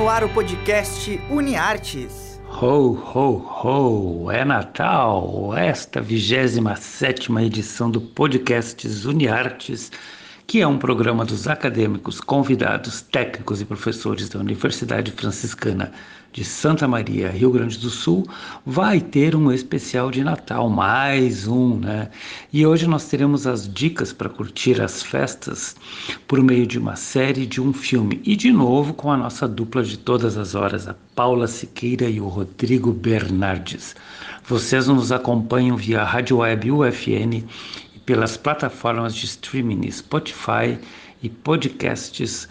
no ar o podcast UniArtes. Ho, ho, ho! É Natal! Esta 27 edição do podcast UniArtes, que é um programa dos acadêmicos, convidados, técnicos e professores da Universidade Franciscana de Santa Maria, Rio Grande do Sul, vai ter um especial de Natal, mais um, né? E hoje nós teremos as dicas para curtir as festas por meio de uma série, de um filme. E de novo com a nossa dupla de todas as horas, a Paula Siqueira e o Rodrigo Bernardes. Vocês nos acompanham via Rádio Web UFN pelas plataformas de streaming Spotify e podcasts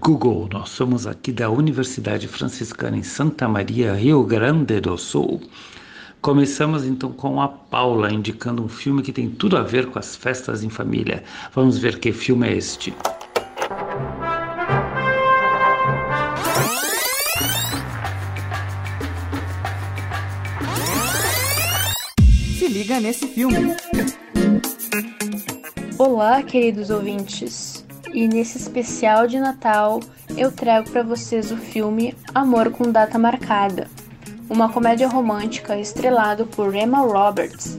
Google. Nós somos aqui da Universidade Franciscana em Santa Maria, Rio Grande do Sul. Começamos então com a Paula indicando um filme que tem tudo a ver com as festas em família. Vamos ver que filme é este. Se liga nesse filme. Olá, queridos ouvintes e nesse especial de Natal eu trago para vocês o filme Amor com Data Marcada, uma comédia romântica estrelado por Emma Roberts.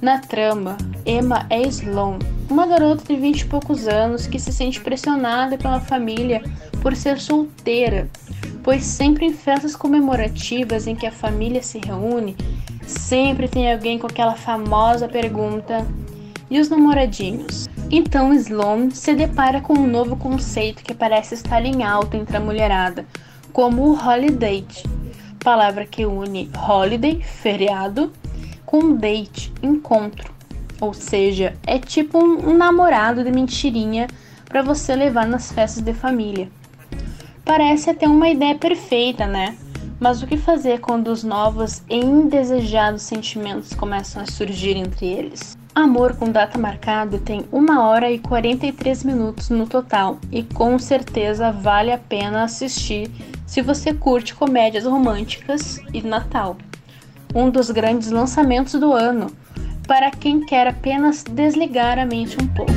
Na trama, Emma é Sloan, uma garota de vinte e poucos anos que se sente pressionada pela família por ser solteira, pois sempre em festas comemorativas em que a família se reúne, sempre tem alguém com aquela famosa pergunta: e os namoradinhos? Então Sloan se depara com um novo conceito que parece estar em alta entre a mulherada, como o holiday, palavra que une holiday, feriado, com date, encontro. Ou seja, é tipo um, namorado de mentirinha para você levar nas festas de família. Parece até uma ideia perfeita, né? Mas o que fazer quando os novos e indesejados sentimentos começam a surgir entre eles? Amor com data marcada tem 1 hora e 43 minutos no total e com certeza vale a pena assistir se você curte comédias românticas e Natal. Um dos grandes lançamentos do ano para quem quer apenas desligar a mente um pouco.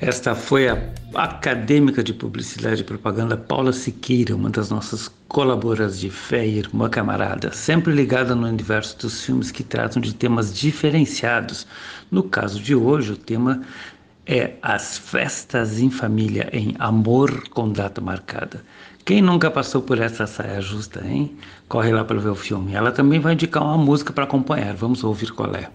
Esta foi a acadêmica de publicidade e propaganda Paula Siqueira, uma das nossas colaboradoras de fé e irmã camarada, sempre ligada no universo dos filmes que tratam de temas diferenciados. No caso de hoje, o tema é As Festas em Família em Amor com Data Marcada. Quem nunca passou por essa saia justa, hein? Corre lá para ver o filme. Ela também vai indicar uma música para acompanhar. Vamos ouvir qual é.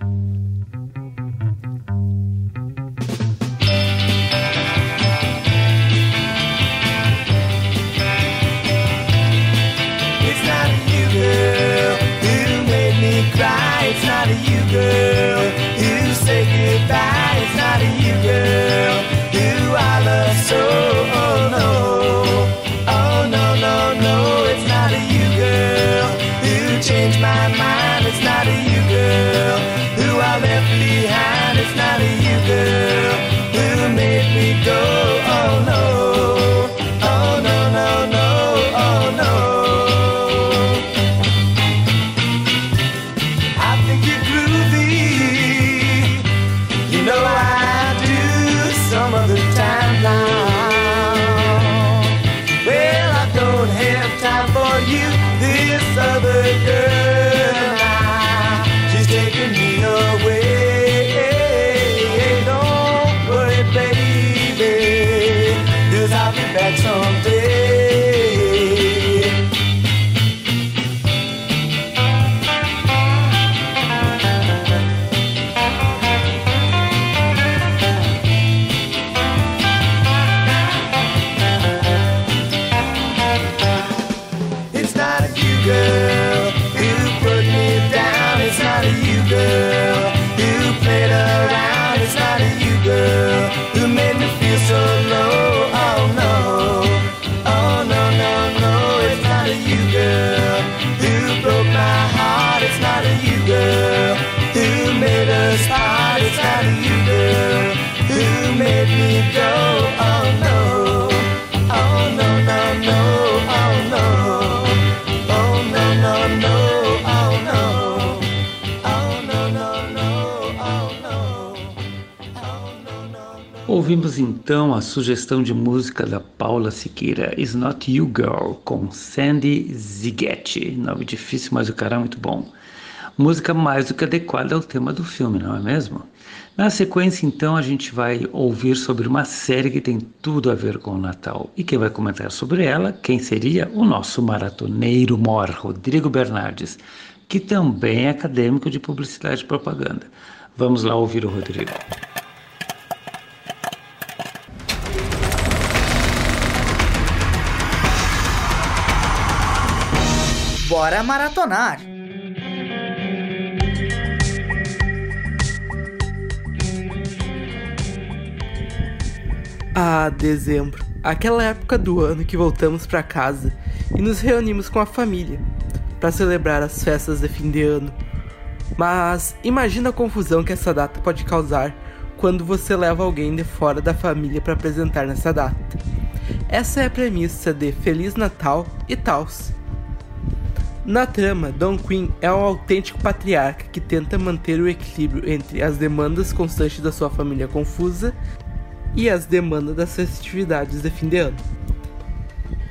this other girl. Ouvimos então a sugestão de música da Paula Siqueira, It's Not You Girl, com Sandy Zighetti. Nome difícil, mas o cara é muito bom. Música mais do que adequada ao tema do filme, não é mesmo? Na sequência, então, a gente vai ouvir sobre uma série que tem tudo a ver com o Natal. E quem vai comentar sobre ela, quem seria? O nosso maratoneiro mor, Rodrigo Bernardes, que também é acadêmico de publicidade e propaganda. Vamos lá ouvir o Rodrigo. Bora maratonar! Ah, dezembro. Aquela época do ano que voltamos para casa e nos reunimos com a família para celebrar as festas de fim de ano. Mas imagina a confusão que essa data pode causar quando você leva alguém de fora da família para apresentar nessa data. Essa é a premissa de Feliz Natal e Tals. Na trama, Don Quinn é um autêntico patriarca que tenta manter o equilíbrio entre as demandas constantes da sua família confusa e as demandas das festividades de fim de ano.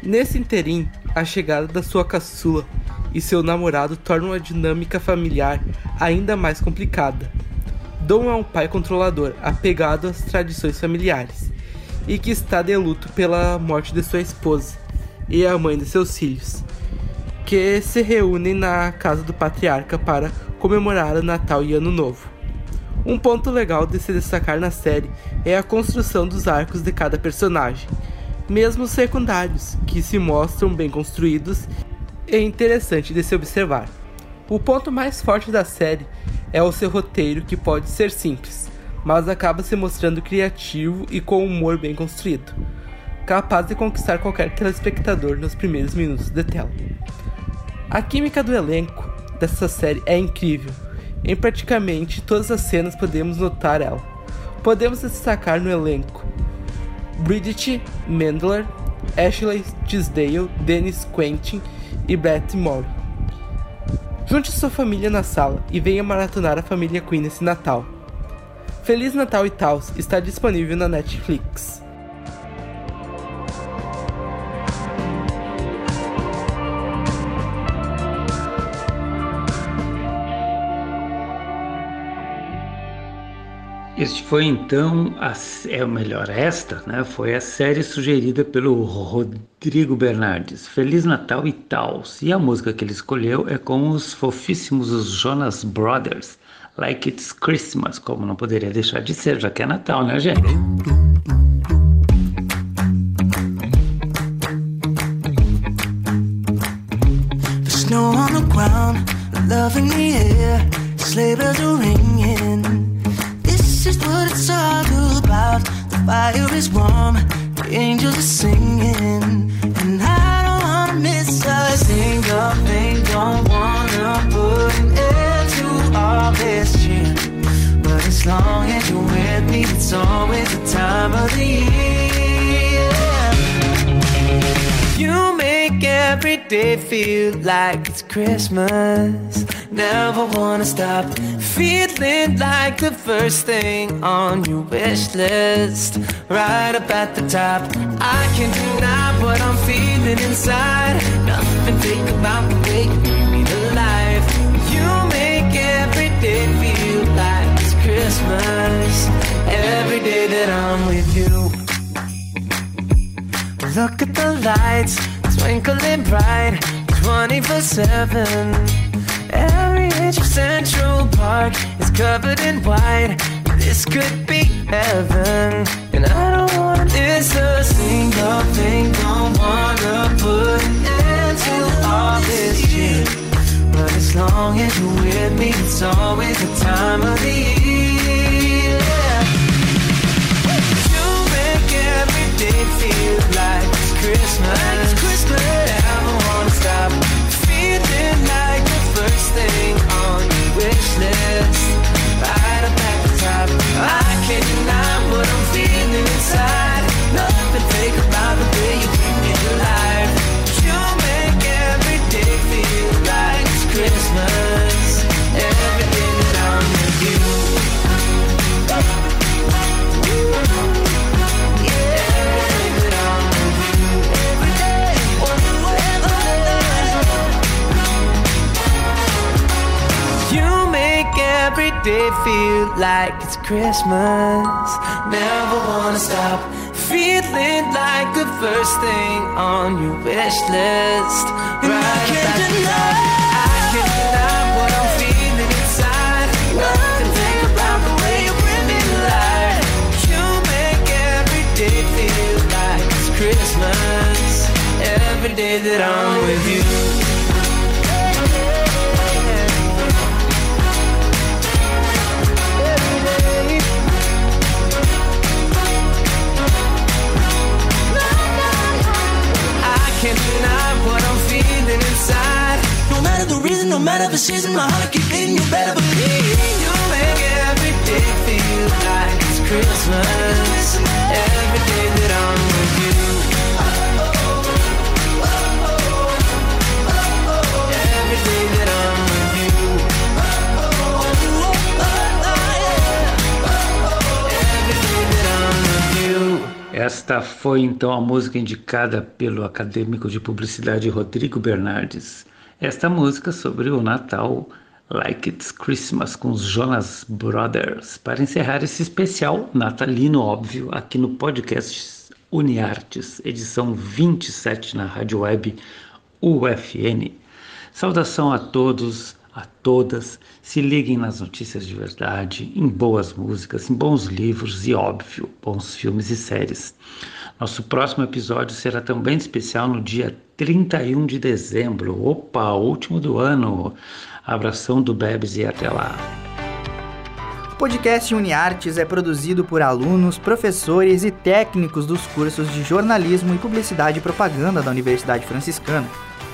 Nesse interim, a chegada da sua caçula e seu namorado tornam a dinâmica familiar ainda mais complicada. Dom é um pai controlador, apegado às tradições familiares, e que está de luto pela morte de sua esposa e a mãe de seus filhos, que se reúnem na casa do patriarca para comemorar o Natal e Ano Novo. Um ponto legal de se destacar na série é a construção dos arcos de cada personagem, mesmo secundários, que se mostram bem construídos e interessante de se observar. O ponto mais forte da série é o seu roteiro, que pode ser simples, mas acaba se mostrando criativo e com humor bem construído, capaz de conquistar qualquer telespectador nos primeiros minutos de tela. A química do elenco dessa série é incrível em praticamente todas as cenas podemos notar ela. Podemos destacar no elenco Bridget Mendler, Ashley Tisdale, Dennis Quentin e Brett Mori. Junte sua família na sala e venha maratonar a família Queen nesse Natal. Feliz Natal e Taos está disponível na Netflix. Este foi então, a, é o melhor, esta, né? Foi a série sugerida pelo Rodrigo Bernardes, Feliz Natal e tal. E a música que ele escolheu é com os fofíssimos os Jonas Brothers, Like It's Christmas, como não poderia deixar de ser, já que é Natal, né, gente? The snow on the ground, love in the air, sleigh bells is it's all about. The fire is warm, the angels are singing, and I don't wanna miss a single thing. Don't wanna put an end to all this cheer, but as long as you're with me, it's always the time of the year. You every day feel like it's Christmas. Never wanna stop feeling like the first thing on your wish list. Right up at the top. I can't deny what I'm feeling inside. Nothing fake about the way you me to life. You make every day feel like it's Christmas. Every day that I'm with you. Look at the lights twinkling bright 24 7 Every inch of Central Park is covered in white. This could be heaven, and I don't wanna miss a single thing. Don't wanna put an end to all this shit. But as long as you're with me, it's always the time of the year. Like it's Christmas. Never wanna stop feeling like the first thing on your wish list. Right I can't deny, I can't deny what I'm feeling inside. Nothing think about the way you bring me life. You make every day feel like it's Christmas. Every day that I'm the season, my heart keep beating. You better believe you make every day feel like it's Christmas. Every day that I'm with you. Esta foi então a música indicada pelo acadêmico de publicidade Rodrigo Bernardes. Esta música sobre o Natal, Like It's Christmas, com os Jonas Brothers, para encerrar esse especial natalino, óbvio, aqui no podcast Uniartes, edição 27 na rádio web UFN. Saudação a todos, a todas. Se liguem nas notícias de verdade, em boas músicas, em bons livros e, óbvio, bons filmes e séries. Nosso próximo episódio será também especial no dia 31 de dezembro. Opa, último do ano. Abração do Bebes e até lá. O podcast UniArtes é produzido por alunos, professores e técnicos dos cursos de jornalismo e publicidade e propaganda da Universidade Franciscana.